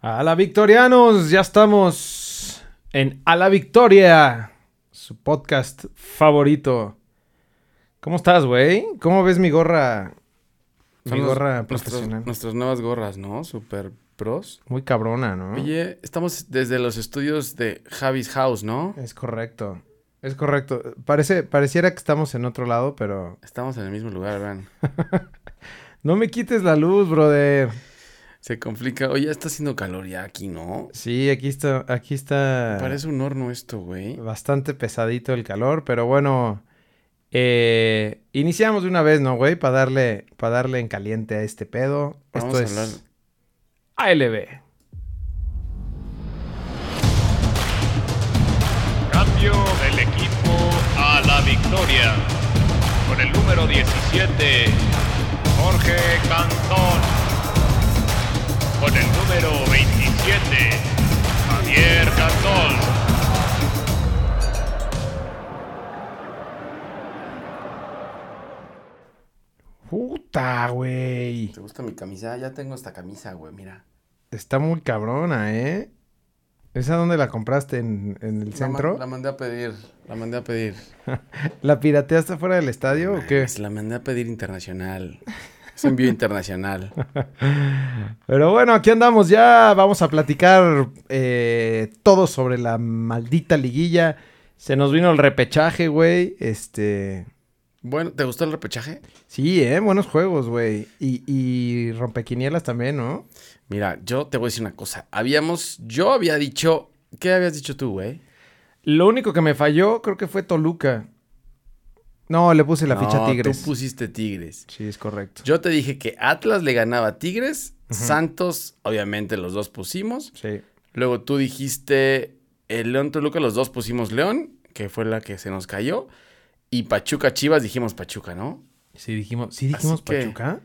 A la Victorianos, ya estamos en A la Victoria, su podcast favorito. ¿Cómo estás, güey? ¿Cómo ves mi gorra? Mi los- gorra nuestros- profesional. Nuestras nuevas gorras, ¿no? Super pros. Muy cabrona, ¿no? Oye, estamos desde los estudios de Javi's House, ¿no? Es correcto. Es correcto. Parece, pareciera que estamos en otro lado, pero... Estamos en el mismo lugar, vean. No me quites la luz, brother. Se complica. Oye, está haciendo calor ya aquí, ¿no? Sí, aquí está, aquí está Parece un horno esto, güey. bastante pesadito el calor, pero bueno, eh, iniciamos de una vez, ¿no, güey? Para darle, para darle en caliente a este pedo. Vamos Esto a es hablar. ALB. Cambio del equipo a la victoria. Con el número 17, Jorge Cantón. Con el número 27, Javier Cantón. Puta, güey. ¿Te gusta mi camisa? Ya tengo esta camisa, güey, mira. Está muy cabrona, ¿eh? ¿Esa dónde la compraste? ¿En, en el La centro? ma- La, mandé a pedir. La mandé a pedir. ¿La pirateaste fuera del estadio o qué? Pues la mandé a pedir internacional. Es envío internacional. Pero bueno, aquí andamos ya. Vamos a platicar eh, todo sobre la maldita liguilla. Se nos vino el repechaje, güey. Este. Bueno, ¿te gustó el repechaje? Sí, eh, buenos juegos, güey. Y, y rompequinielas también, ¿no? Mira, yo te voy a decir una cosa. Habíamos, yo había dicho, ¿qué habías dicho tú, güey? Lo único que me falló creo que fue Toluca. No, le puse la ficha No, Tigres. Tú pusiste Tigres. Sí, es correcto. Yo te dije que Atlas le ganaba a Tigres, Santos, obviamente los dos pusimos. Sí. Luego tú dijiste el León Toluca, los dos pusimos León, que fue la que se nos cayó. Y Pachuca Chivas dijimos Pachuca, ¿no? Sí dijimos, ¿sí dijimos Así que- Pachuca?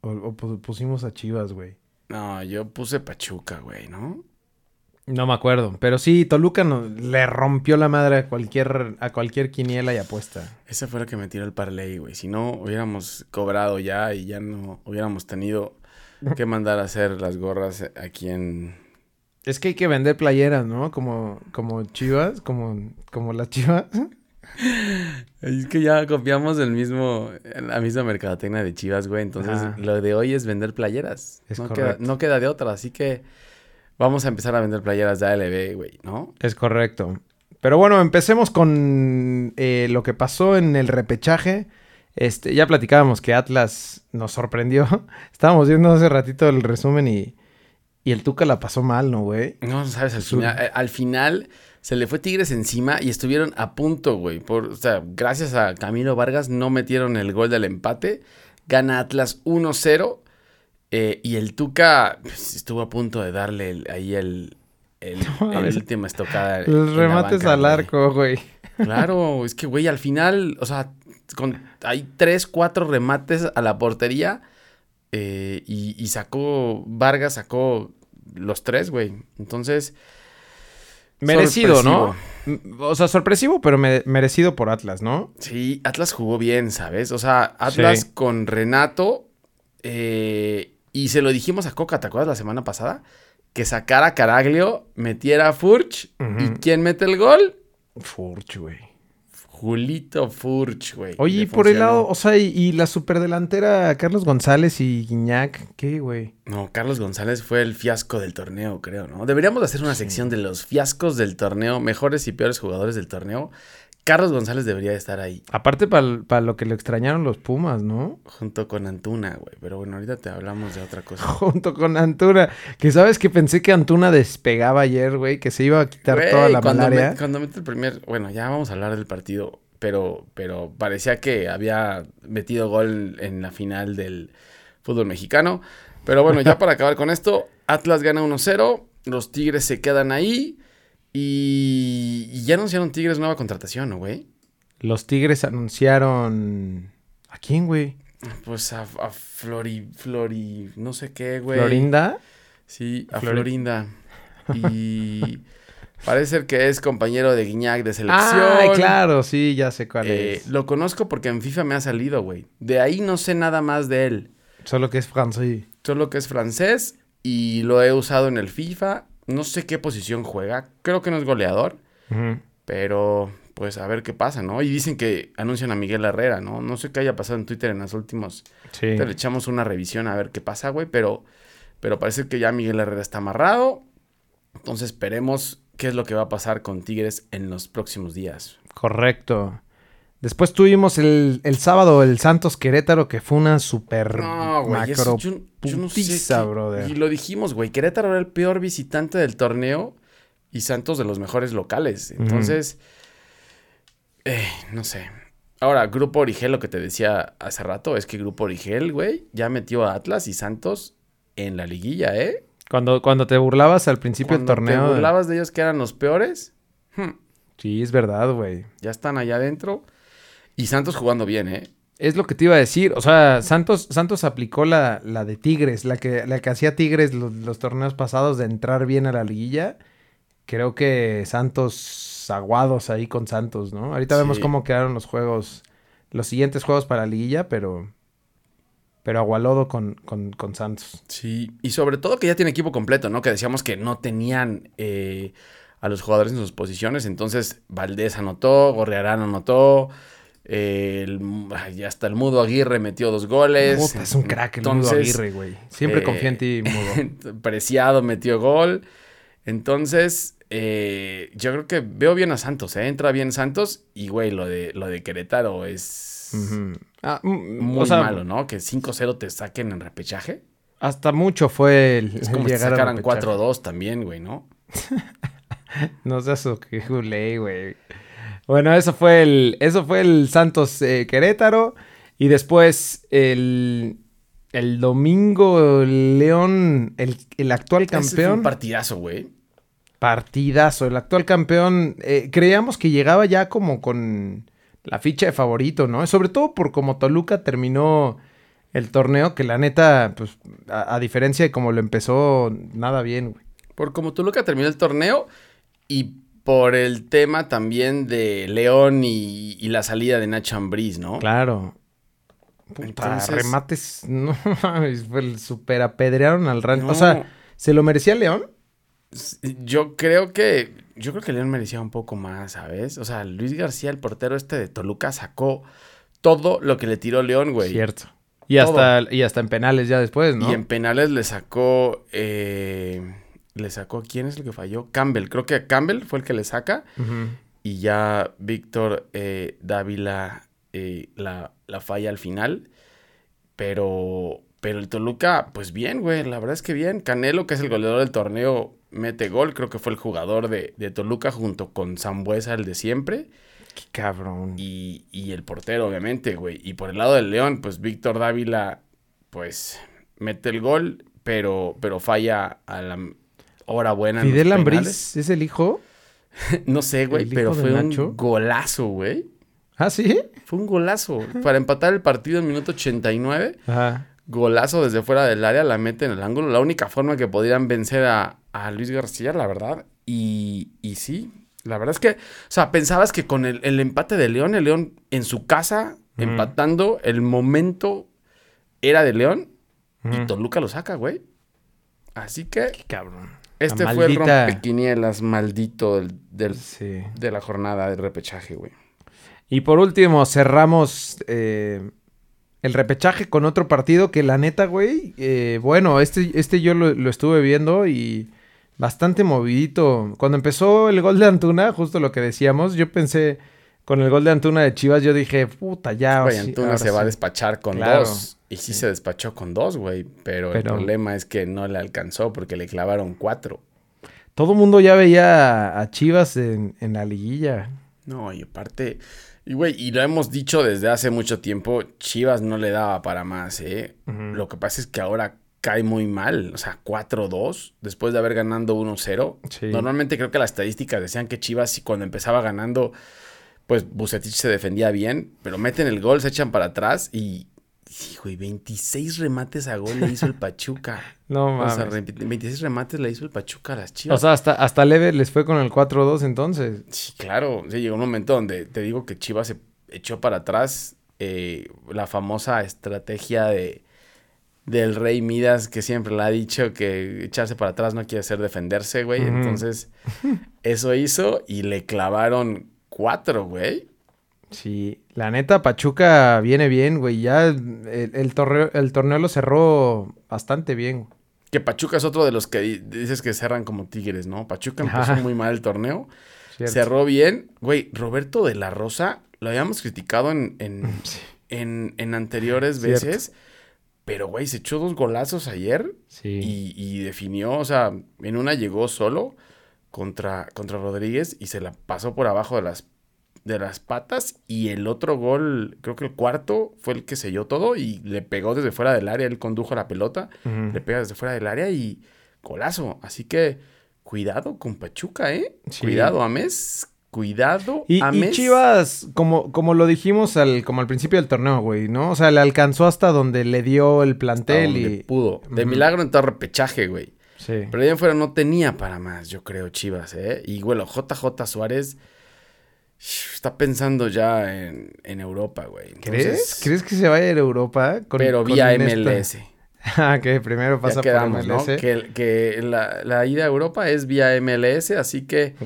O, o pu- pusimos a Chivas, güey. No, yo puse Pachuca, güey, ¿no? No me acuerdo. Pero sí, Toluca no- le rompió la madre a cualquier, a cualquier quiniela y apuesta. Esa fue la que me tiró el parlay, güey. Si no, hubiéramos cobrado ya y ya no hubiéramos tenido que mandar a hacer las gorras aquí en... Es que hay que vender playeras, ¿no? Como, como Chivas, como, como las Chivas. Es que ya copiamos el mismo, la misma mercadotecnia de Chivas, güey. Entonces, Ajá. lo de hoy es vender playeras. Es no, queda, correcto. no queda de otra, así que vamos a empezar a vender playeras de ALB, güey, ¿no? Es correcto. Pero bueno, empecemos con eh, lo que pasó en el repechaje. Este, ya platicábamos que Atlas nos sorprendió. Estábamos viendo hace ratito el resumen y, y el Tuca la pasó mal, ¿no, güey? No, sabes, al final, eh, al final se le fue Tigres encima y estuvieron a punto, güey. Por, o sea, gracias a Camilo Vargas no metieron el gol del empate. Gana Atlas 1-0. Eh, y el Tuca pues, estuvo a punto de darle el- ahí el, el, No, el última estocada. Los remates banca, al güey. arco, güey. Claro, es que, güey, al final, o sea, con, hay tres, cuatro remates a la portería eh, y, y sacó, Vargas sacó los tres, güey. Entonces, Merecido, ¿no? O sea, sorpresivo, pero me- merecido por Atlas, ¿no? Sí, Atlas jugó bien, ¿sabes? O sea, Atlas Sí. con Renato eh, y se lo dijimos a Coca, ¿te acuerdas la semana pasada? Que sacara a Caraglio, metiera a Furch y. ¿quién mete el gol? Furch, güey. Julito Furch, güey. Oye, y por el lado, o sea, y, y la superdelantera Carlos González y Guiñac, ¿qué, güey? No, Carlos González fue el fiasco del torneo, creo, ¿no? Deberíamos hacer una sección de los fiascos del torneo, mejores y peores jugadores del torneo. Carlos González debería estar ahí, Aparte para lo que le extrañaron los Pumas, ¿no? junto con Antuna, güey. Pero bueno, ahorita te hablamos de otra cosa. Junto con Antuna. Que sabes que pensé que Antuna despegaba ayer, güey, que se iba a quitar Güey, toda la cuando, malaria. me- cuando mete el primer... Bueno, ya vamos a hablar del partido, pero, pero parecía que había metido gol en la final del fútbol mexicano. Pero bueno, ya para acabar con esto, Atlas gana 1-0, los Tigres se quedan ahí y, y ya anunciaron Tigres nueva contratación, ¿no, güey? Los Tigres anunciaron... ¿A quién, güey? Pues a, a Flori, Flori, no sé qué, güey. ¿Florinda? Sí, a Flori- Florinda. Y parece ser que es compañero de Guiñac de selección. Ah, claro, sí, ya sé cuál Eh, es. lo conozco porque en FIFA me ha salido, güey. De ahí no sé nada más de él. Solo que es francés. Solo que es francés y lo he usado en el FIFA. No sé qué posición juega. Creo que no es goleador. Pero, pues, a ver qué pasa, ¿no? Y dicen que anuncian a Miguel Herrera, ¿no? No sé qué haya pasado en Twitter en los últimos. Sí. Le echamos una revisión a ver qué pasa, güey. Pero, pero parece que ya Miguel Herrera está amarrado. Entonces, esperemos qué es lo que va a pasar con Tigres en los próximos días. Correcto. Después tuvimos el, el sábado el Santos Querétaro, que fue una super No, güey. eso macro yo, yo no sé qué- brother. Y lo dijimos, güey. Querétaro era el peor visitante del torneo y Santos de los mejores locales. Entonces, eh, no sé. Ahora, Grupo Origel, lo que te decía hace rato, es que Grupo Origel, güey, ya metió a Atlas y Santos en la liguilla, ¿eh? Cuando, cuando te burlabas al principio del torneo. te burlabas de ellos que eran los peores, hmm, Sí, es verdad, güey. ya están allá adentro. Y Santos jugando bien, ¿eh? Es lo que te iba a decir. O sea, Santos, Santos aplicó la, la de Tigres, la que, la que hacía Tigres los, los torneos pasados de entrar bien a la liguilla. Creo que Santos aguados ahí con Santos, ¿no? Ahorita vemos cómo quedaron los juegos, los siguientes juegos para la liguilla, pero. Pero agualodo con, con, con Santos. Sí, y sobre todo que ya tiene equipo completo, ¿no? Que decíamos que no tenían eh, a los jugadores en sus posiciones. Entonces, Valdés anotó, Gorrearán anotó. El- ay, hasta el Mudo Aguirre metió dos goles. Puta, es un crack el Mudo Aguirre, güey. Siempre eh, confía en ti, Mudo. Preciado metió gol. Entonces, eh, yo creo que veo bien a Santos, ¿eh? Entra bien Santos. Y, güey, lo de, lo de Querétaro es. Ah, mm, muy o sea, malo, ¿no? Que 5-0 te saquen en repechaje. Hasta mucho fue el, Es como si sacaran repechaje. 4-2 también, güey, ¿no? No seas que güey. Bueno, eso fue el, eso fue el Santos eh, Querétaro. Y después el, el domingo León, el, el actual Ese fue un campeón. partidazo, güey. Partidazo. El actual campeón. eh, creíamos que llegaba ya como con la ficha de favorito, ¿no? Sobre todo por como Toluca terminó el torneo, que la neta, pues, a, a diferencia de como lo empezó, nada bien, güey. Por como Toluca terminó el torneo y por el tema también de León y, y la salida de Nacho Ambriz, ¿no? Claro. Puta, Entonces- remates, no super apedrearon al rancho. No. O sea, ¿se lo merecía León? Yo creo que. Yo creo que León merecía un poco más, ¿sabes? O sea, Luis García, el portero este de Toluca, sacó todo lo que le tiró León, güey. Cierto. Y hasta, y hasta en penales ya después, ¿no? Y en penales le sacó. eh, le sacó. ¿Quién es el que falló? Campbell. Creo que Campbell fue el que le saca. Y ya Víctor eh, Dávila eh, la, la falla al final. Pero, pero el Toluca, pues bien, güey. La verdad es que bien. Canelo, que es el goleador del torneo, mete gol. Creo que fue el jugador de, de Toluca junto con Zambuesa, el de siempre. Qué cabrón. Y, y el portero, obviamente, güey. Y por el lado del León, pues Víctor Dávila, pues mete el gol, pero, pero falla a la hora buena. Fidel. Ambriz es el hijo. No sé, güey, ¿El hijo pero fue Nacho? un golazo, güey. Ah, sí. Fue un golazo. Para empatar el partido en minuto 89, Ajá. golazo desde fuera del área, la mete en el ángulo. La única forma que podrían vencer a, a Luis García, la verdad. Y, y sí, la verdad es que, o sea, pensabas que con el, el empate de León, el León en su casa, empatando, el momento era de León y. Toluca lo saca, güey. Así que Qué cabrón. Este La fue el maldita- rompequinielas maldito del, del- Sí. de la jornada de repechaje, güey. Y por último, cerramos eh, el repechaje con otro partido que la neta, güey, eh, bueno, este, este yo lo, lo estuve viendo y bastante movidito. Cuando empezó el gol de Antuna, justo lo que decíamos, yo pensé, con el gol de Antuna de Chivas, yo dije, puta, ya. Güey, Antuna se va a sí". despachar con Claro, dos. Y sí, se despachó con dos, güey. Pero, el problema es que no le alcanzó porque le clavaron cuatro. Todo el mundo ya veía a Chivas en, en la liguilla. No, y aparte. Y güey, y lo hemos dicho desde hace mucho tiempo, Chivas no le daba para más, ¿eh? Lo que pasa es que ahora cae muy mal. O sea, 4-2 después de haber ganando 1-0. Sí. Normalmente creo que las estadísticas decían que Chivas, si cuando empezaba ganando, pues Bucetich se defendía bien, pero meten el gol, se echan para atrás y. Sí, güey, 26 remates a gol le hizo el Pachuca. No O sea, mames. re- 26 remates le hizo el Pachuca a las Chivas. O sea, hasta, hasta leve les fue con el 4-2 entonces. Sí, claro. Sí, llegó un momento donde te digo que Chivas se echó para atrás eh, la famosa estrategia de del Rey Midas, que siempre le ha dicho que echarse para atrás no quiere ser defenderse, güey. Entonces, eso hizo y le clavaron cuatro, güey. Sí, la neta, Pachuca viene bien, güey. Ya el, el torneo, el torneo lo cerró bastante bien. Que Pachuca es otro de los que di- dices que cerran como tigres, ¿no? Pachuca empezó muy mal el torneo. ¿cierto? Cerró bien. Güey, Roberto de la Rosa, lo habíamos criticado en, en, Sí. en, en anteriores Cierto. veces. Pero, güey, se echó dos golazos ayer Sí. y, y definió, o sea, en una llegó solo contra, contra Rodríguez y se la pasó por abajo de las, de las patas. Y el otro gol, creo que el cuarto, fue el que selló todo y le pegó desde fuera del área. Él condujo la pelota, le pega desde fuera del área y golazo. Así que cuidado con Pachuca, ¿eh? Sí. Cuidado, Ames. Cuidado, Y, y. Chivas, como, como lo dijimos al, como al principio del torneo, güey, ¿no? O sea, le alcanzó hasta donde le dio el hasta plantel donde y... pudo. De milagro entró a repechaje, güey. Sí. Pero allá en fuera no tenía para más, yo creo, Chivas, ¿eh? Y bueno, JJ Suárez está pensando ya en, en Europa, güey. ¿Crees? Entonces, ¿Crees que se vaya a ir a Europa? Con- Pero con vía MLS. Ah, que primero pasa Ya quedamos, por ¿no? MLS. Que, que la, la ida a Europa es vía MLS, así que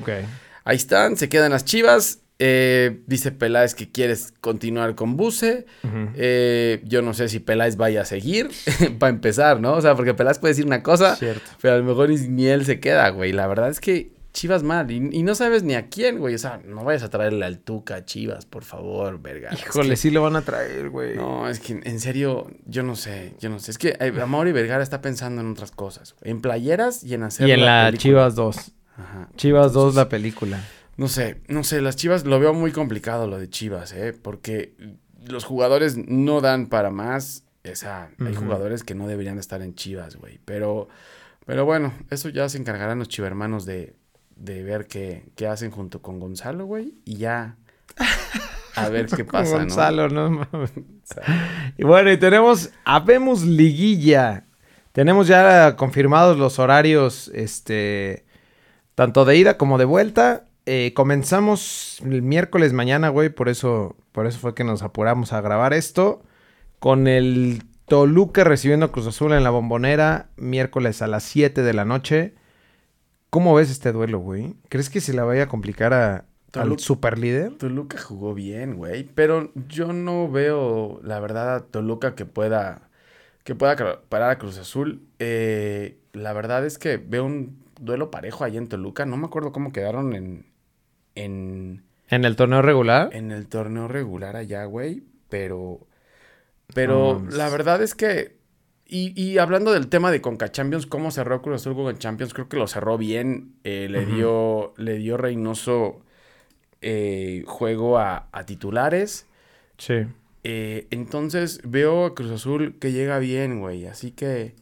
ahí están, se quedan las Chivas. Eh, dice Peláez que quieres continuar con Buse. Eh, yo no sé si Peláez vaya a seguir, para empezar, ¿no? O sea, porque Peláez puede decir una cosa, Cierto. Pero a lo mejor ni, ni él se queda, güey. La verdad es que Chivas mal. Y, y no sabes ni a quién, güey. O sea, no vayas a traerle al Tuca a Chivas, por favor, verga. Es Híjole, que- sí lo van a traer, güey. No, es que en serio, yo no sé, yo no sé. Es que eh, Amaury Vergara está pensando en otras cosas. güey. En playeras y en hacer y en la. Chivas 2. Ajá. Chivas 2, la película. No sé, no sé, las Chivas lo veo muy complicado lo de Chivas, ¿eh? Porque los jugadores no dan para más. O sea, hay Ujú. jugadores que no deberían estar en Chivas, güey. Pero, pero bueno, eso ya se encargarán los chivermanos de, de ver qué, qué hacen junto con Gonzalo, güey. Y ya. A ver qué pasa, ¿no? Gonzalo, no mames. O sea, Y bueno, y tenemos, habemos liguilla. Tenemos ya confirmados los horarios, este, tanto de ida como de vuelta. Eh, comenzamos el miércoles mañana, güey, por eso, por eso fue que nos apuramos a grabar esto. Con el Toluca recibiendo a Cruz Azul en la bombonera, miércoles a las 7 de la noche. ¿Cómo ves este duelo, güey? ¿Crees que se la vaya a complicar a, al superlíder? Toluca jugó bien, güey. Pero yo no veo, la verdad, a Toluca que pueda, que pueda parar a Cruz Azul. Eh, la verdad es que veo un duelo parejo ahí en Toluca. No me acuerdo cómo quedaron en, en, ¿En el torneo regular? en el torneo regular allá, güey. Pero, pero la verdad es que, y, y hablando del tema de Conca Champions, cómo cerró Cruz Azul con Champions, creo que lo cerró bien. Eh, le, dio, le dio Reynoso eh, juego a, a titulares. Sí. Eh, entonces veo a Cruz Azul que llega bien, güey. Así que,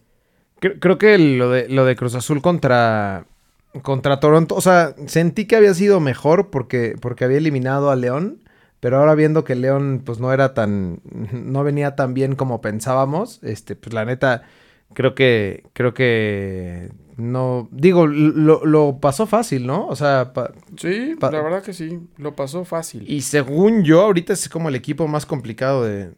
Creo, creo que lo de, lo de Cruz Azul contra, contra Toronto, o sea, sentí que había sido mejor porque, porque había eliminado a León, pero ahora viendo que León pues no era tan, no venía tan bien como pensábamos, este, pues la neta, creo que, creo que no, digo, lo, lo pasó fácil, ¿no? O sea, pa- sí, Pa- la verdad que sí, lo pasó fácil. y según yo, ahorita es como el equipo más complicado de.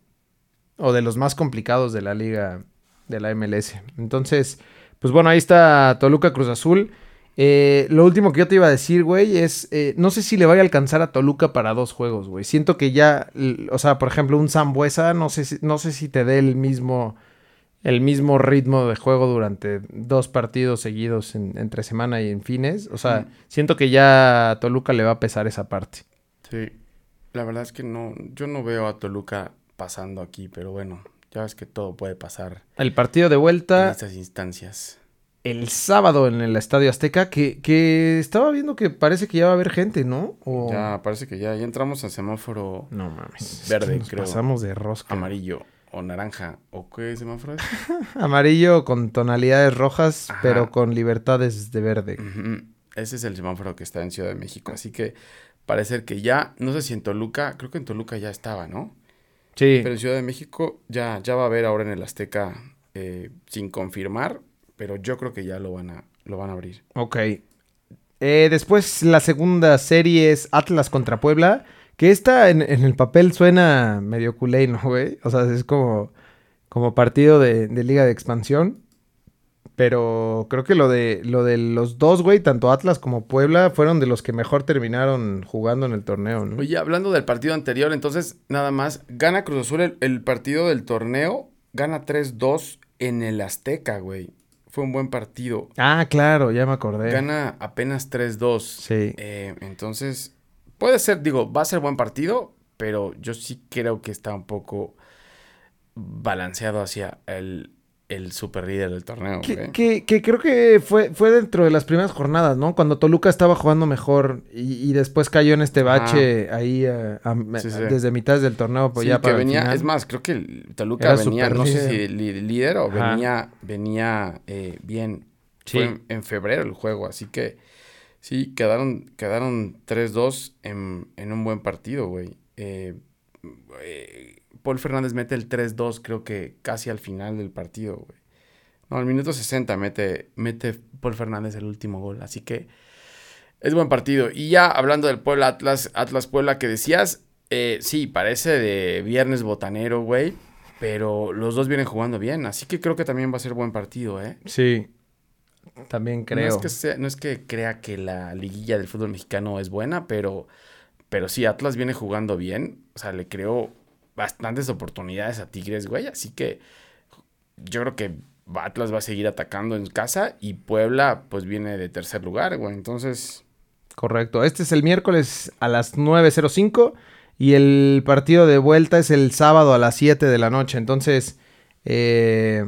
O de los más complicados de la liga de la MLS. Entonces, pues bueno, ahí está Toluca Cruz Azul. Eh, lo último que yo te iba a decir, güey, es. eh, no sé si le vaya a alcanzar a Toluca para dos juegos, güey. Siento que ya. O sea, por ejemplo, un Zambuesa, no sé si, no sé si te dé el mismo. El mismo ritmo de juego durante dos partidos seguidos en- entre semana y en fines. O sea, Mm. siento que ya a Toluca le va a pesar esa parte. Sí, la verdad es que no, yo no veo a Toluca pasando aquí, pero bueno, ya ves que todo puede pasar El partido de en vuelta estas instancias. El sábado en el Estadio Azteca, que, que estaba viendo que parece que ya va a haber gente, ¿no? O... Ya parece que ya, ya entramos al semáforo No mames. es Verde, que nos creo. Pasamos de rosca. amarillo o naranja. ¿O qué semáforo es? Amarillo con tonalidades rojas, Ajá. pero con libertades de verde. Ese es el semáforo que está en Ciudad de México. Así que parece que ya, no sé si en Toluca, creo que en Toluca ya estaba, ¿no? Sí. Pero en Ciudad de México ya, ya va a haber ahora en el Azteca eh, sin confirmar, pero yo creo que ya lo van a, lo van a abrir. Ok. Eh, después la segunda serie es Atlas contra Puebla. Que esta en, en el papel suena medio culé, ¿no, güey? O sea, es como. como partido de, de Liga de Expansión. Pero creo que lo de, lo de los dos, güey, tanto Atlas como Puebla, fueron de los que mejor terminaron jugando en el torneo, ¿no? Oye, hablando del partido anterior, entonces, nada más, gana Cruz Azul el, el partido del torneo, gana 3-2 en el Azteca, güey. Fue un buen partido. Ah, claro, ya me acordé. Gana apenas 3-2. Sí. Eh, entonces, puede ser, digo, va a ser buen partido, pero yo sí creo que está un poco balanceado hacia el, el super líder del torneo. Que, güey. que- que creo que fue, fue dentro de las primeras jornadas, ¿no? Cuando Toluca estaba jugando mejor y, y después cayó en este bache ahí eh, a- Sí, sí. desde mitad del torneo, pues Sí, ya que para el venía, final. es más, creo que el Toluca Era venía, no sé si líder o Ajá. venía, venía eh, bien. Sí. Fue en, en febrero el juego, así que sí, quedaron, quedaron 3-2 en, en un buen partido, güey. Eh, eh, Paul Fernández mete el 3-2, creo que casi al final del partido, güey. No, al minuto 60 mete, mete Paul Fernández el último gol, así que es buen partido. Y ya hablando del Puebla Atlas, Atlas Puebla que decías, eh, sí, parece de viernes botanero, güey. Pero los dos vienen jugando bien, así que creo que también va a ser buen partido, ¿eh? Sí, también creo. No es, que sea- no es que crea que la liguilla del fútbol mexicano es buena, pero, pero sí, Atlas viene jugando bien. O sea, le creó bastantes oportunidades a Tigres, güey. Así que yo creo que Atlas va a seguir atacando en casa y Puebla, pues viene de tercer lugar, güey. Entonces, Correcto. Este es el miércoles a las 9.05 y el partido de vuelta es el sábado a las 7 de la noche. Entonces, eh,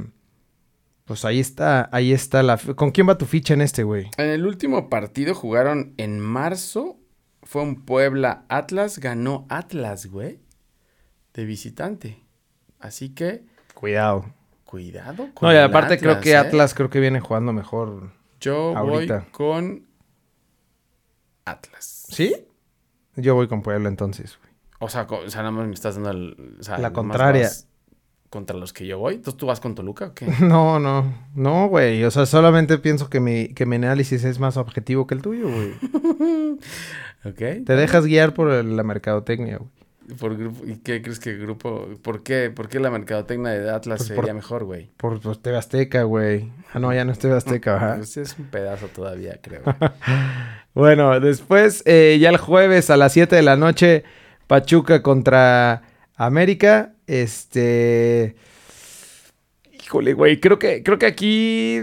pues ahí está, ahí está la... ¿Con quién va tu ficha en este, güey? en el último partido jugaron en marzo. Fue un Puebla Atlas, ganó Atlas, güey, de visitante. Así que, Cuidado. cuidado con No, y aparte creo que ¿eh? Atlas creo que viene jugando mejor. Yo Ahorita. voy con Atlas. ¿Sí? Yo voy con Puebla entonces, güey. O sea, o sea, nada más me estás dando el- o sea, La contraria. contra los que yo voy. Entonces tú vas con Toluca o qué? No, no, no, güey. O sea, solamente pienso que mi, que mi análisis es más objetivo que el tuyo, güey. ¿Ok? Te dejas guiar por el- la mercadotecnia, güey. Por grupo, ¿Y qué crees que grupo? ¿Por qué? ¿Por qué la mercadotecnia de Atlas Pues sería por- mejor, güey? Por pues, TV Azteca, güey. Ah, no, ya no es TV Azteca, ¿verdad? Pues es un pedazo todavía, creo. Bueno, después, eh, ya el jueves a las 7 de la noche, Pachuca contra América. Este. Híjole, güey. Creo que, creo que aquí.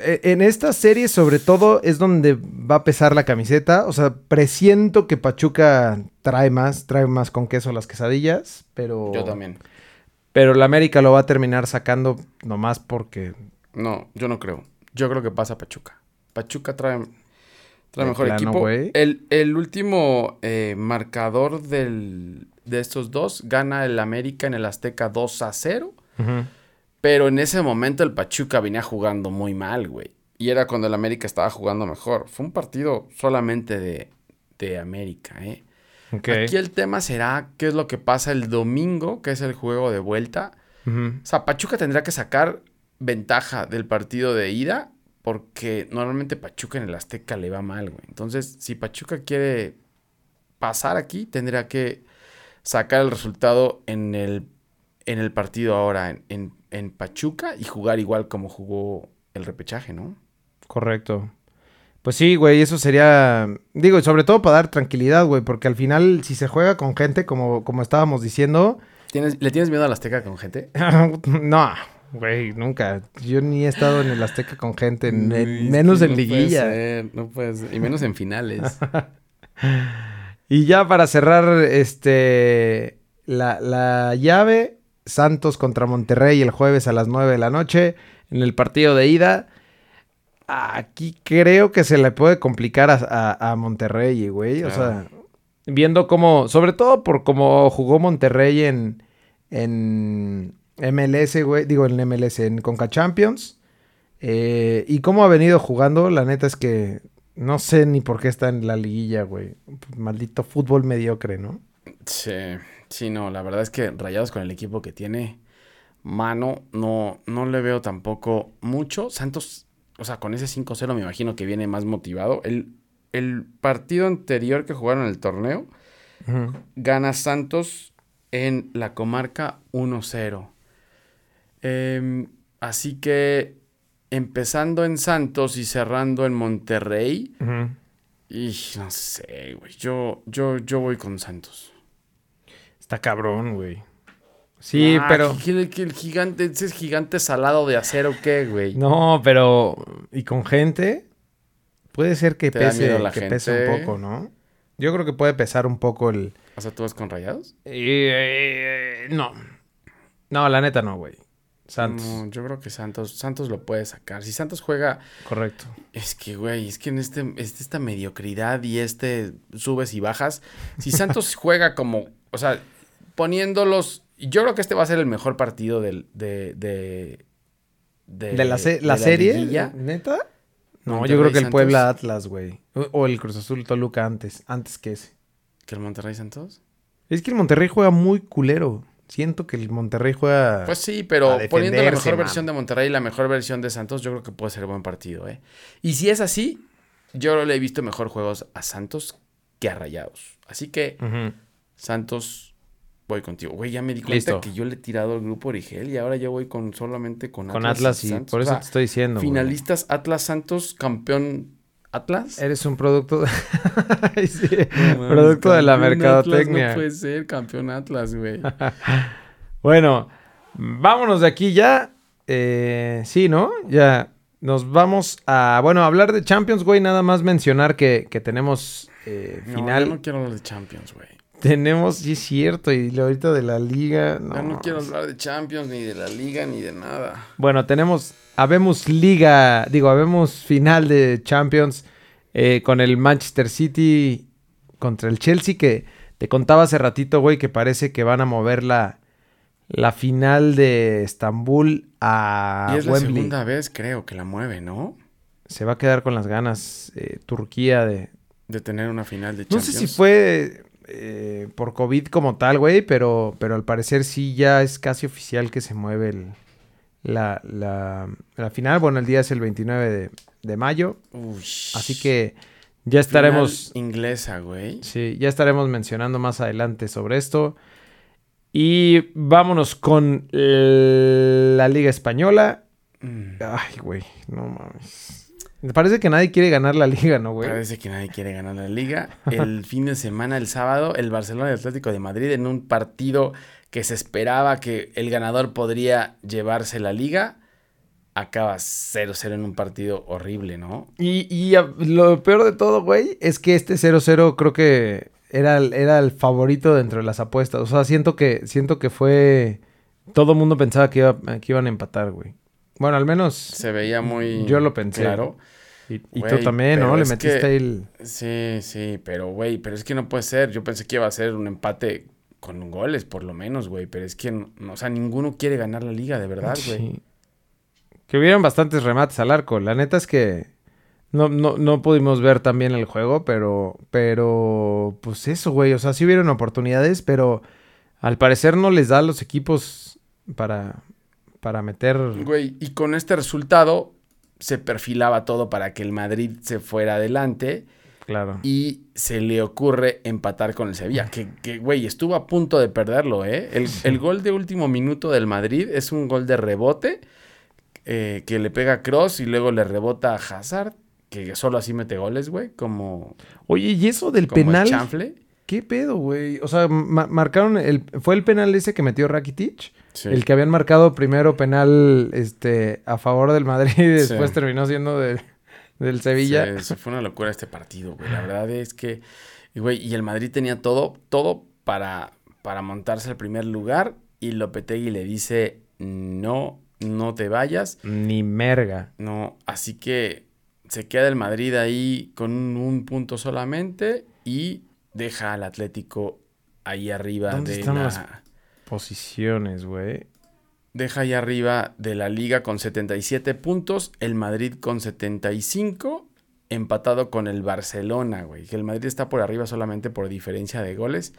eh, En esta serie, sobre todo, es donde va a pesar la camiseta. O sea, presiento que Pachuca trae más, trae más con queso las quesadillas. Pero. Yo también. Pero la América lo va a terminar sacando nomás porque. No, yo no creo. Yo creo que pasa Pachuca. Pachuca trae, trae mejor plano, equipo. El, el último eh, marcador del, de estos dos gana el América en el Azteca 2 a 0. Ujú. Pero en ese momento el Pachuca venía jugando muy mal, güey. Y era cuando el América estaba jugando mejor. Fue un partido solamente de, de América, ¿eh? Aquí el tema será qué es lo que pasa el domingo, que es el juego de vuelta. O sea, Pachuca tendrá que sacar ventaja del partido de ida porque normalmente Pachuca en el Azteca le va mal, güey. Entonces, si Pachuca quiere pasar aquí, tendrá que sacar el resultado en el, en el partido ahora en, en- en Pachuca y jugar igual como jugó el repechaje, ¿no? Correcto. Pues sí, güey, eso sería, digo, y sobre todo para dar tranquilidad, güey, porque al final si se juega con gente, como, como estábamos diciendo, ¿Tienes, ¿Le tienes miedo al Azteca con gente? no, güey, nunca. Yo ni he estado en el Azteca con gente, menos en puede liguilla. ser, no puede ser, Y menos en finales. Y ya para cerrar, este, la, la llave, Santos contra Monterrey el jueves a las 9 de la noche en el partido de ida. Aquí creo que se le puede complicar a, a- a Monterrey, güey. O sea, viendo cómo, sobre todo por cómo jugó Monterrey en, en MLS, güey. Digo, en MLS, en Conca Champions. Eh, y cómo ha venido jugando, la neta es que no sé ni por qué está en la liguilla, güey. Maldito fútbol mediocre, ¿no? Sí, sí, no, la verdad es que Rayados con el equipo que tiene, mano, no, no le veo tampoco mucho. Santos, o sea, con ese 5-0 me imagino que viene más motivado. El, el partido anterior que jugaron en el torneo, gana Santos en la comarca 1-0. Em, así que empezando en Santos y cerrando en Monterrey. Y no sé, güey. Yo, yo, yo voy con Santos. Está cabrón, güey. Sí, Ah, pero... que- el gigante, ese es gigante salado de acero, ¿qué, güey? No, pero... ¿Y con gente? Puede ser que ¿Te da pese, la que pese un poco, ¿no? Yo creo que puede pesar un poco el... O sea, ¿tú vas con rayados? Eh, no. No, la neta no, güey. Santos. No, yo creo que Santos, Santos lo puede sacar. Si Santos juega, Correcto. es que, güey, es que en este, este- esta mediocridad y este subes y bajas, si Santos juega como, o sea, poniéndolos, yo creo que este va a ser el mejor partido del, de, de, ¿De la, se- la serie? liguilla. ¿Neta? No, Monterrey, yo creo que el Santos. Puebla Atlas, güey. O, el Cruz Azul Toluca antes, antes que ese. ¿Que el Monterrey Santos? Es que el Monterrey juega muy culero. Siento que el Monterrey juega... Pues sí, pero poniendo la mejor man. versión de Monterrey y la mejor versión de Santos, yo creo que puede ser buen partido, ¿eh? Y si es así, yo le he visto mejor juegos a Santos que a Rayados. Así que. Santos, voy contigo. Güey, ya me di cuenta Listo. que yo le he tirado al grupo Origel y ahora yo voy con solamente con Con Atlas y Santos. por O eso sea, te estoy diciendo. güey. finalistas Atlas Santos, campeón Atlas. Eres un producto... Ay, sí, No mames, producto de la mercadotecnia. Atlas no puede ser campeón Atlas, güey. Bueno, vámonos de aquí ya. Eh, sí, ¿no? Ya nos vamos a, bueno, a hablar de Champions, güey. Nada más mencionar que, que tenemos eh, No, final. yo no quiero hablar de Champions, güey. Tenemos, sí es cierto, y ahorita de la liga. No, Yo no quiero hablar de Champions, ni de la Liga, ni de nada. Bueno, tenemos, habemos liga, digo, habemos final de Champions eh, con el Manchester City contra el Chelsea, que te contaba hace ratito, güey, que parece que van a mover la, la final de Estambul a y es la segunda vez, creo, que la mueve, ¿no? Se va a quedar con las ganas eh, Turquía de... De tener una final de No Champions. sé si fue eh, por COVID como tal, güey, pero, pero al parecer sí ya es casi oficial que se mueve el, la, la, la final. Bueno, el día es el 29 de, de mayo, así que ya estaremos... Final inglesa, güey. Sí, ya estaremos mencionando más adelante sobre esto. Y vámonos con la Liga Española. Mm, Ay, güey, no mames. Parece que nadie quiere ganar la liga, ¿no, güey? Parece que nadie quiere ganar la liga. El fin de semana, el sábado, el Barcelona y el Atlético de Madrid en un partido que se esperaba que el ganador podría llevarse la liga. Acaba 0-0 en un partido horrible, ¿no? Y, y a- lo peor de todo, güey, es que este 0-0 creo que era, el- era el favorito dentro de las apuestas. O sea, siento que, siento que fue... Todo el mundo pensaba que, iba- que iban a empatar, güey. Bueno, al menos... Se veía muy. Yo lo pensé. Claro. Y, tú también, ¿no? Le metiste que- el... Sí, sí, pero güey, pero es que no puede ser. Yo pensé que iba a ser un empate con goles, por lo menos, güey. Pero es que, no, o sea, ninguno quiere ganar la liga, de verdad, güey. Sí. Que hubieron bastantes remates al arco. La neta es que no, no, no pudimos ver también el juego, pero, pero, pues eso, güey. O sea, sí hubieron oportunidades, pero al parecer no les da a los equipos para, para meter. Güey, y con este resultado se perfilaba todo para que el Madrid se fuera adelante Claro. y se le ocurre empatar con el Sevilla. Que, que, güey, estuvo a punto de perderlo, ¿eh? El, el gol de último minuto del Madrid es un gol de rebote eh, que le pega a Cross y luego le rebota a Hazard, que solo así mete goles, güey, como, Oye, ¿y eso del como el penal? chanfle. ¿Qué pedo, güey? O sea, ma- marcaron el. ¿Fue el penal ese que metió Rakitic? Sí. El que habían marcado primero penal este, a favor del Madrid y después Sí. terminó siendo de- del Sevilla. Sí, eso fue una locura este partido, güey. La verdad es que, y, güey, y el Madrid tenía todo, todo para, para montarse al primer lugar y Lopetegui le dice, no, no te vayas. Ni merga. No, así que se queda el Madrid ahí con un, un punto solamente y deja al Atlético ahí arriba ¿Dónde de están la... las- Posiciones, güey. Deja ahí arriba de la liga con 77 puntos, el Madrid con 75, empatado con el Barcelona, güey. Que el Madrid está por arriba solamente por diferencia de goles.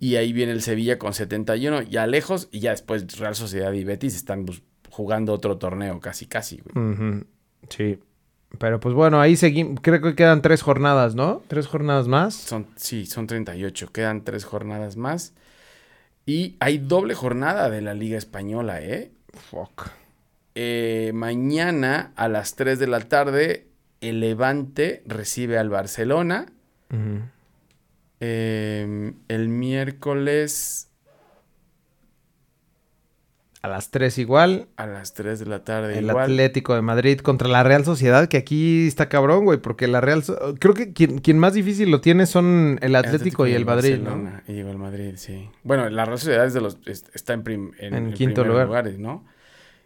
Y ahí viene el Sevilla con 71, ya lejos, y ya después Real Sociedad y Betis están pues, jugando otro torneo, casi, casi, güey. Sí. Pero pues bueno, ahí seguimos. Creo que quedan tres jornadas, ¿no? Tres jornadas más. Son, sí, son 38, quedan tres jornadas más. Y hay doble jornada de la Liga Española, ¿eh? Fuck. Eh, mañana a las 3 de la tarde, el Levante recibe al Barcelona. Eh, el miércoles A las 3 igual. a las 3 de la tarde El igual. Atlético de Madrid contra la Real Sociedad, que aquí está cabrón, güey, porque la Real... So- Creo que quien, quien más difícil lo tiene son el Atlético, y el Madrid, ¿no? Y el Madrid, sí. Bueno, la Real Sociedad es de los, es- está en, prim- en, En en quinto lugar. lugares, ¿no?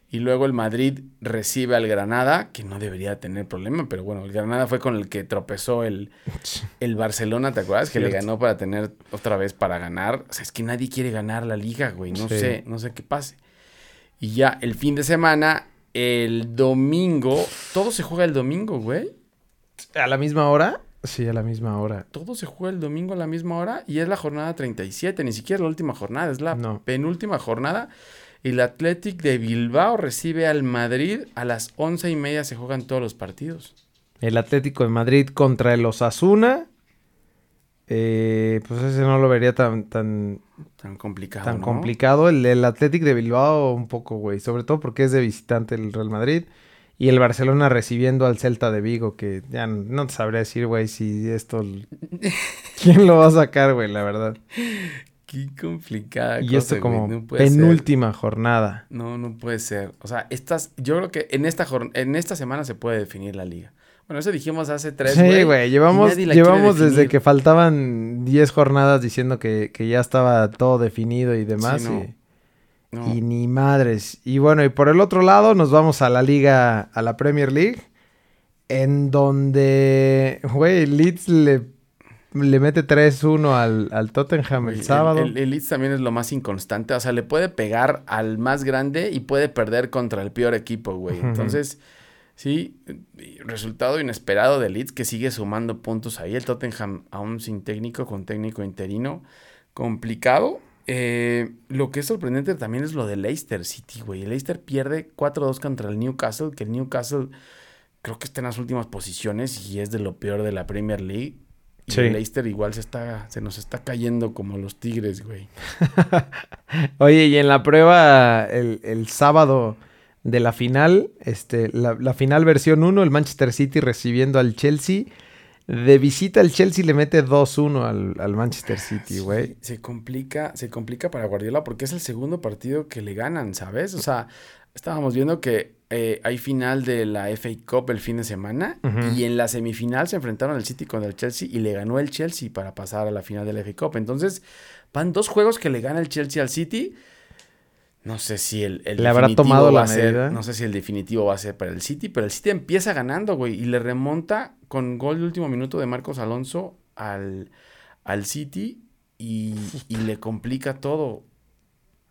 Y luego el Madrid recibe al Granada, que no debería tener problema, pero bueno, el Granada fue con el que tropezó el, el Barcelona, ¿te acuerdas? Que le ganó para tener otra vez para ganar. O sea, es que nadie quiere ganar la liga, güey. No Sí. sé, no sé qué pase. Y ya el fin de semana, el domingo, todo se juega el domingo, güey. ¿A la misma hora? Sí, a la misma hora. Todo se juega el domingo a la misma hora y es la jornada 37, ni siquiera la última jornada, es la No. penúltima jornada. Y el Athletic de Bilbao recibe al Madrid a las once y media se juegan todos los partidos. El Atlético de Madrid contra el Osasuna. Eh, pues ese no lo vería tan, tan, Tan complicado. tan ¿no? complicado. El del Athletic de Bilbao un poco, güey. Sobre todo porque es de visitante el Real Madrid. Y el Barcelona recibiendo al Celta de Vigo, que ya no te sabría decir, güey, si esto... ¿Quién lo va a sacar, güey? La verdad. Qué complicada. Y cosa, esto como no ser. penúltima jornada. No, no puede ser. O sea, estas, yo creo que en esta, en esta semana se puede definir la liga. Bueno, eso dijimos hace tres, Sí, güey, llevamos, llevamos desde que faltaban 10 jornadas diciendo que, que ya estaba todo definido y demás. Sí, no. y- No. Y ni madres. Y bueno, y por el otro lado nos vamos a la liga, a la Premier League, en donde, güey, Leeds le, le mete 3-1 al, al Tottenham el sábado. El, el Leeds también es lo más inconstante. O sea, le puede pegar al más grande y puede perder contra el peor equipo, güey. Entonces, sí, resultado inesperado de Leeds que sigue sumando puntos ahí. El Tottenham aún sin técnico, con técnico interino. Complicado. Eh, lo que es sorprendente también es lo de Leicester City, güey. Leicester pierde 4-2 contra el Newcastle, que el Newcastle creo que está en las últimas posiciones y es de lo peor de la Premier League. Y Sí. el Leicester igual se está, se nos está cayendo como los tigres, güey. Oye, y en la prueba el, el sábado de la final, este, la, la final versión 1, el Manchester City recibiendo al Chelsea. De visita el Chelsea le mete 2-1 al, al Manchester City, güey. Sí, se complica, se complica para Guardiola porque es el segundo partido que le ganan, ¿sabes? O sea, estábamos viendo que eh, hay final de la FA Cup el fin de semana y en la semifinal se enfrentaron el City contra el Chelsea y le ganó el Chelsea para pasar a la final de la FA Cup. Entonces, van dos juegos que le gana el Chelsea al City. No sé si el, el ¿Le habrá definitivo tomado va la a ser, medida? no sé si el definitivo va a ser para el City, pero el City empieza ganando, güey, y le remonta con gol de último minuto de Marcos Alonso al, al City y, y le complica todo.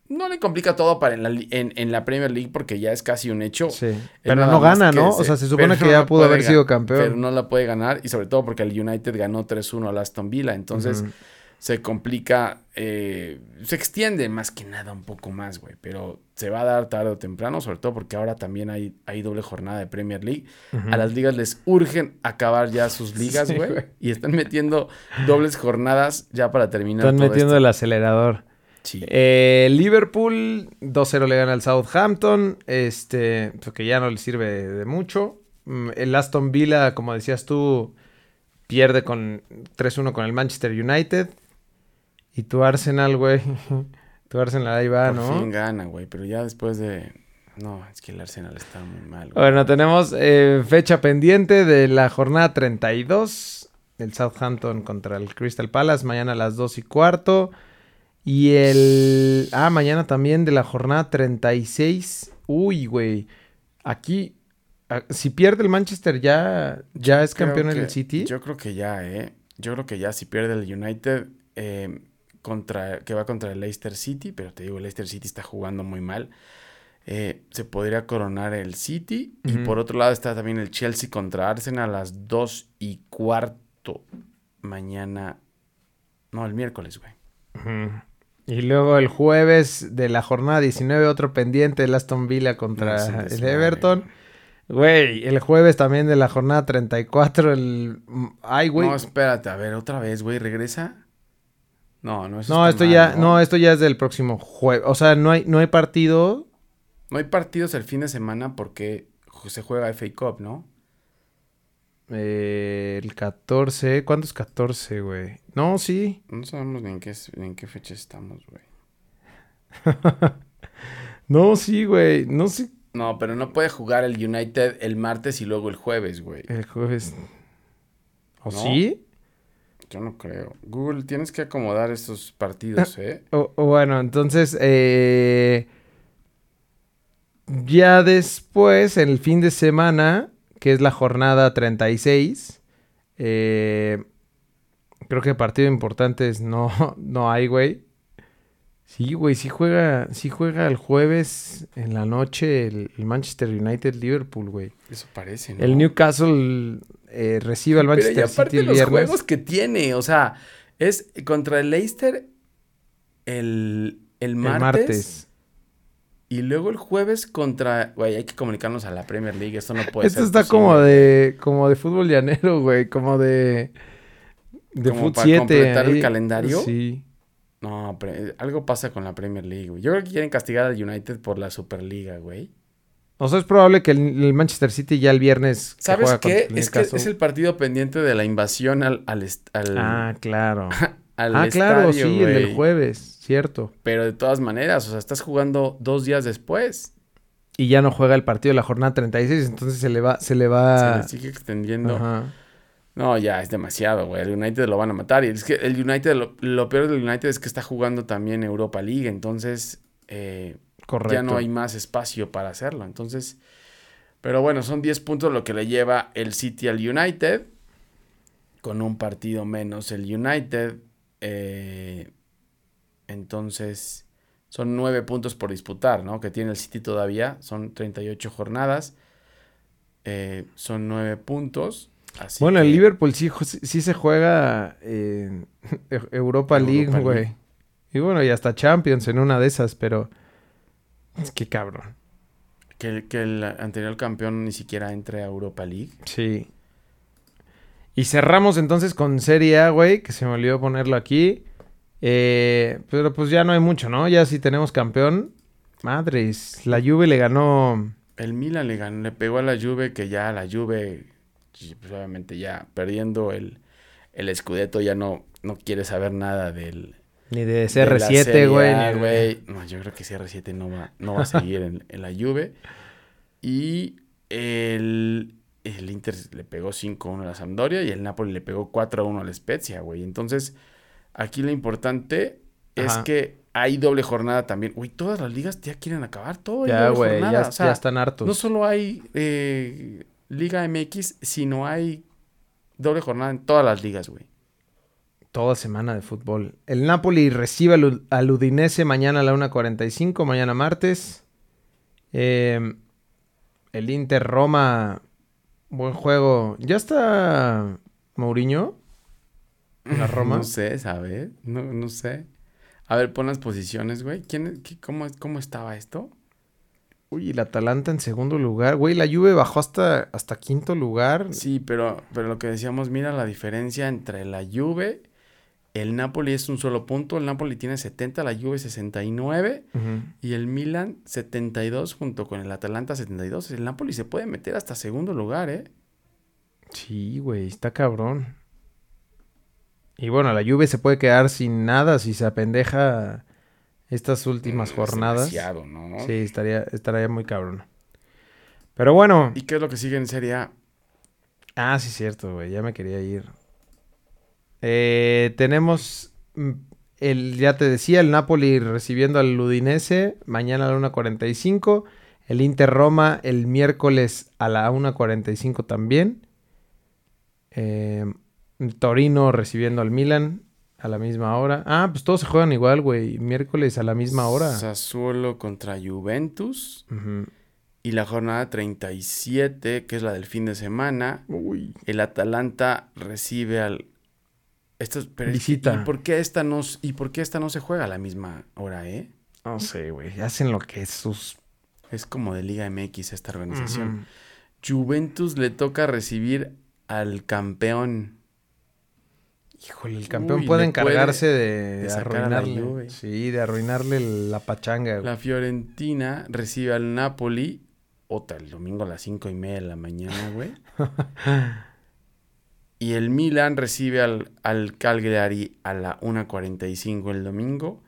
No le complica todo para en la, en, en la Premier League porque ya es casi un hecho. Sí. Pero no gana, ¿no? se- O sea, se supone que no ya pudo haber sido campeón. Pero no la puede ganar y sobre todo porque el United ganó 3-1 al Aston Villa. Entonces. Se complica, eh, se extiende más que nada un poco más, güey. Pero se va a dar tarde o temprano, sobre todo porque ahora también hay, hay doble jornada de Premier League. A las ligas les urgen acabar ya sus ligas, güey. y están metiendo dobles jornadas ya para terminar. Están todo metiendo esto. el acelerador. Sí. Eh, Liverpool 2-0 le gana al Southampton, este, porque ya no le sirve de mucho. Mm, El Aston Villa, como decías tú, pierde con 3-1 con el Manchester United. Y tu Arsenal, güey. tu Arsenal ahí va, Por ¿no? fin gana, güey. Pero ya después de. No, es que el Arsenal está muy mal, güey. Bueno, tenemos eh, fecha pendiente de la jornada 32. El Southampton contra el Crystal Palace. Mañana a las 2 y cuarto. Y el... Ah, mañana también de la jornada 36. Uy, güey. Aquí... ah, Si pierde el Manchester ya, ya es campeón en el City. Yo creo que ya, ¿eh? Yo creo que ya si pierde el United, eh, contra, que va contra el Leicester City, pero te digo, el Leicester City está jugando muy mal. eh, se podría coronar el City. Y por otro lado está también el Chelsea contra Arsenal a las 2 y cuarto mañana. No, el miércoles, güey. Y luego el jueves de la jornada 19, otro pendiente, el Aston Villa contra No, el Everton. Güey, el jueves también de la jornada 34, el... Ay, güey. No, espérate, a ver, otra vez, güey, regresa. No, no, eso No, esto mal, ya, no, esto ya es del próximo jueves. O sea, no hay, no hay partido No hay partidos el fin de semana porque se juega FA Cup, ¿no? Eh, el 14. ¿Cuándo es 14, güey? No, sí. No sabemos ni en qué, en qué fecha estamos, güey. no, sí, güey. No sé. No, pero no puede jugar el United el martes y luego el jueves, güey. El jueves. ¿O sí? Yo no creo. Google, tienes que acomodar estos partidos, ¿eh? O, bueno, entonces, eh, ya después, el fin de semana, que es la jornada 36, eh, creo que partido importantes no, no hay, güey. Sí, güey, sí juega, sí juega el jueves en la noche el, Manchester United Liverpool, güey. Eso parece, ¿no? El Newcastle eh, recibe al Manchester City el los juegos que tiene, o sea, es contra el Leicester el, el martes. Y luego el jueves contra, güey, hay que comunicarnos a la Premier League, esto no puede ser. Esto está como de como de fútbol llanero, güey, como de de fútbol 7 completar el calendario. Sí. No, pero algo pasa con la Premier League, güey. Yo creo que quieren castigar al United por la Superliga, güey. O sea, es probable que el, Manchester City ya el viernes. ¿Sabes qué? Es que es el partido pendiente de la invasión al. al, ah, claro. ah, claro, sí, el del jueves, cierto. Pero de todas maneras, o sea, estás jugando dos días después. Y ya no juega el partido de la jornada 36, entonces se le va. Se le va. Se le sigue extendiendo. Ajá. No, ya es demasiado, güey. El United lo van a matar. Y es que el United, lo, peor del United es que está jugando también Europa League. Entonces, eh, ya no hay más espacio para hacerlo. Entonces, pero bueno, son 10 puntos lo que le lleva el City al United. Con un partido menos el United. Eh, entonces, son 9 puntos por disputar, ¿no? Que tiene el City todavía. Son 38 jornadas. Eh, son 9 puntos. Bueno, el Liverpool sí, sí se juega en Europa League, güey. Y bueno, y hasta Champions en una de esas, pero... Es que cabrón. Que, que el anterior campeón ni siquiera entre a Europa League. Sí. Y cerramos entonces con Serie A, güey, que se me olvidó ponerlo aquí. Eh, pero pues ya no hay mucho, ¿no? Ya si tenemos campeón. Madres, la Juve le ganó... El Milan le ganó, le pegó a la Juve que ya la Juve, pues obviamente ya perdiendo el, el Scudetto ya no, no quiere saber nada del, ni de CR7, güey. No, yo creo que CR7 no va, no va a seguir en, la Juve. Y el, el Inter le pegó 5-1 a la Sampdoria y el Napoli le pegó 4-1 a la Spezia, güey. Entonces, aquí lo importante es que hay doble jornada también. Güey, todas las ligas ya quieren acabar todo. Ya, güey, ya, ya, están hartos. No solo hay eh, Liga MX, sino hay doble jornada en todas las ligas, güey. Toda semana de fútbol. El Napoli recibe al, Udinese mañana a la 1.45, mañana martes. Em, el Inter Roma, buen juego. ¿Ya está Mourinho? la Roma? No sé, ¿sabes? No, no sé. A ver, pon las posiciones, güey. ¿Quién, cómo, ¿Cómo estaba esto? Uy, el Atalanta en segundo lugar. Güey, la Juve bajó hasta, hasta quinto lugar. Sí, pero, pero lo que decíamos, mira la diferencia entre la Juve el Napoli es un solo punto. El Napoli tiene 70, la Juve 69 y el Milan 72 junto con el Atalanta 72. El Napoli se puede meter hasta segundo lugar, ¿eh? Sí, güey, está cabrón. Y bueno, la Juve se puede quedar sin nada si se apendeja estas últimas mm, jornadas. ¿no? Sí, estaría, estaría muy cabrón. Pero bueno. ¿Y qué es lo que sigue en Serie A? Ah, sí, cierto, güey. Ya me quería ir. Eh, tenemos, mm, el, ya te decía, el Napoli recibiendo al Udinese mañana a la 1.45. El Inter Roma el miércoles a la 1.45 también. Eh, Torino recibiendo al Milan a la misma hora. Ah, pues todos se juegan igual, güey. Miércoles a la misma hora. Sassuolo contra Juventus. Y la jornada 37, que es la del fin de semana. El Atalanta recibe al esto, pero Visita. ¿y, por qué esta no, ¿Y por qué esta no se juega a la misma hora, eh? No sé, güey. Hacen lo que es sus... Es como de Liga MX esta organización. Juventus le toca recibir al campeón. Híjole, el campeón Uy, puede encargarse puede de, arruinarle. Sí, de arruinarle la pachanga. güey. La Fiorentina recibe al Napoli. Otra, el domingo a las cinco y media de la mañana, güey. y el Milan recibe al, al Cagliari a la 1.45 el domingo.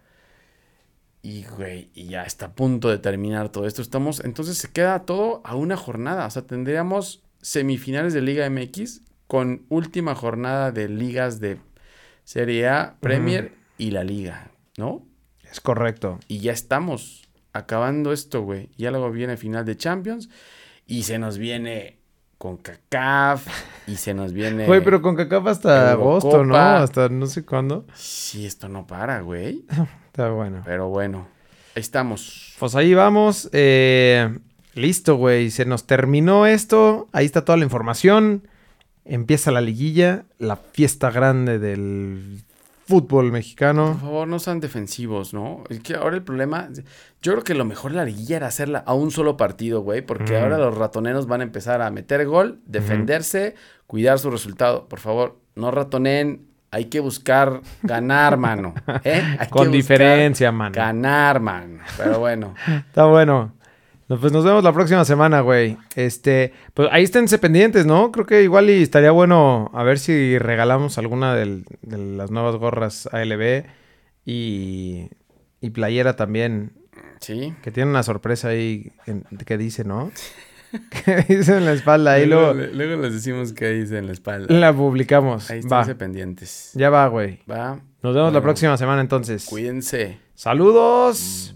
Y, güey, y ya está a punto de terminar todo esto. Estamos, entonces se queda todo a una jornada. O sea, tendríamos semifinales de Liga MX con última jornada de ligas de Serie A, Premier y la Liga, ¿no? Es correcto. Y ya estamos acabando esto, güey. Ya luego viene final de Champions y se nos viene con CACAF y se nos viene... Güey, pero con CACAF hasta agosto, ¿no? Hasta no sé cuándo. Sí, esto no para, güey. Está bueno. Pero bueno, ahí estamos. Pues ahí vamos. eh, listo, güey. Se nos terminó esto. Ahí está toda la información. Empieza la liguilla, la fiesta grande del fútbol Por mexicano. favor, no sean defensivos, ¿no? Es que ahora el problema... Yo creo que lo mejor de la liguilla era hacerla a un solo partido, güey. Porque Mm. ahora los ratoneros van a empezar a meter gol, defenderse, cuidar su resultado. Por favor, no ratoneen. Hay que buscar ganar, mano. ¿eh? Hay Con diferencia, mano. Ganar, mano. Pero bueno. Está bueno. No, Pues nos vemos la próxima semana, güey. Este, pues ahí esténse pendientes, ¿no? Creo que igual y estaría bueno a ver si regalamos alguna del- de las nuevas gorras ALB y, y playera también, Sí. que tiene una sorpresa ahí en- que dice, ¿no? que dice en la espalda, ahí luego luego les decimos qué dice en la espalda. la publicamos. Ahí Va, estén pendientes. ya va, güey. Va. Nos vemos la próxima semana entonces. Cuídense. Saludos.